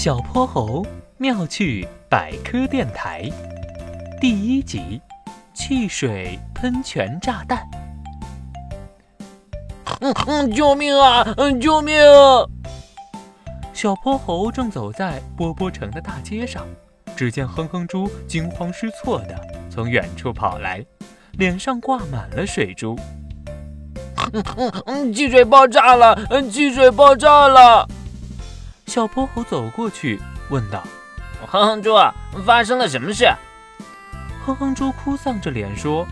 小泼猴妙趣百科电台第一集：汽水喷泉炸弹。嗯嗯，救命啊！嗯，救命！小泼猴正走在波波城的大街上，只见哼哼猪惊慌失措地从远处跑来，脸上挂满了水珠。嗯嗯嗯，汽水爆炸了！嗯，汽水爆炸了！小泼猴走过去问道：“哼哼猪，发生了什么事？”哼哼猪哭丧着脸说：“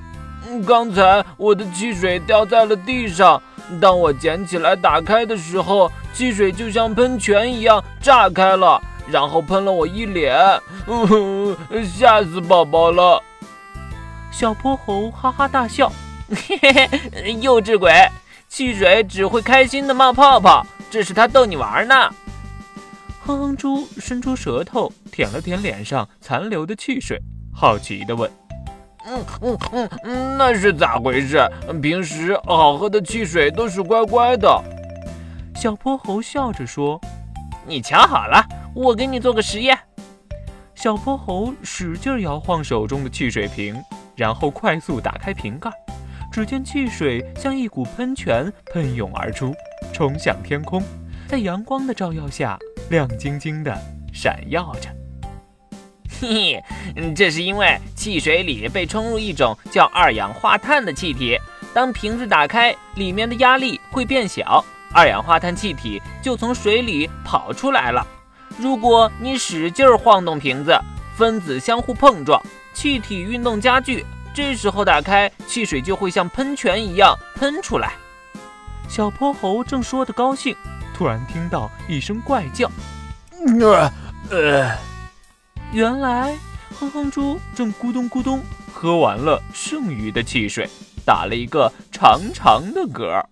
刚才我的汽水掉在了地上，当我捡起来打开的时候，汽水就像喷泉一样炸开了，然后喷了我一脸，吓死宝宝了。”小泼猴哈哈大笑：“嘿嘿嘿，幼稚鬼！汽水只会开心的冒泡泡，这是他逗你玩呢。”哼哼猪伸出舌头舔了舔脸上残留的汽水，好奇地问：“嗯嗯嗯嗯，那是咋回事？平时好喝的汽水都是乖乖的。”小泼猴笑着说：“你瞧好了，我给你做个实验。”小泼猴使劲摇晃手中的汽水瓶，然后快速打开瓶盖，只见汽水像一股喷泉喷涌而出，冲向天空，在阳光的照耀下。亮晶晶的，闪耀着。嘿嘿，这是因为汽水里被冲入一种叫二氧化碳的气体。当瓶子打开，里面的压力会变小，二氧化碳气体就从水里跑出来了。如果你使劲晃动瓶子，分子相互碰撞，气体运动加剧，这时候打开汽水就会像喷泉一样喷出来。小泼猴正说得高兴。突然听到一声怪叫，呃呃，原来哼哼猪正咕咚咕咚喝完了剩余的汽水，打了一个长长的嗝。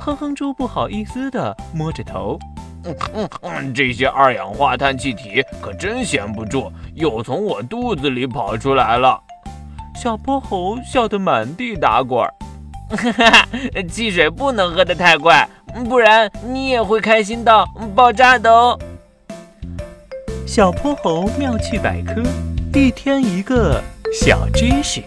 哼哼猪不好意思地摸着头，嗯嗯嗯，这些二氧化碳气体可真闲不住，又从我肚子里跑出来了。小泼猴笑得满地打滚儿，哈哈，汽水不能喝得太快。不然你也会开心到爆炸的哦！小泼猴妙趣百科，一天一个小知识。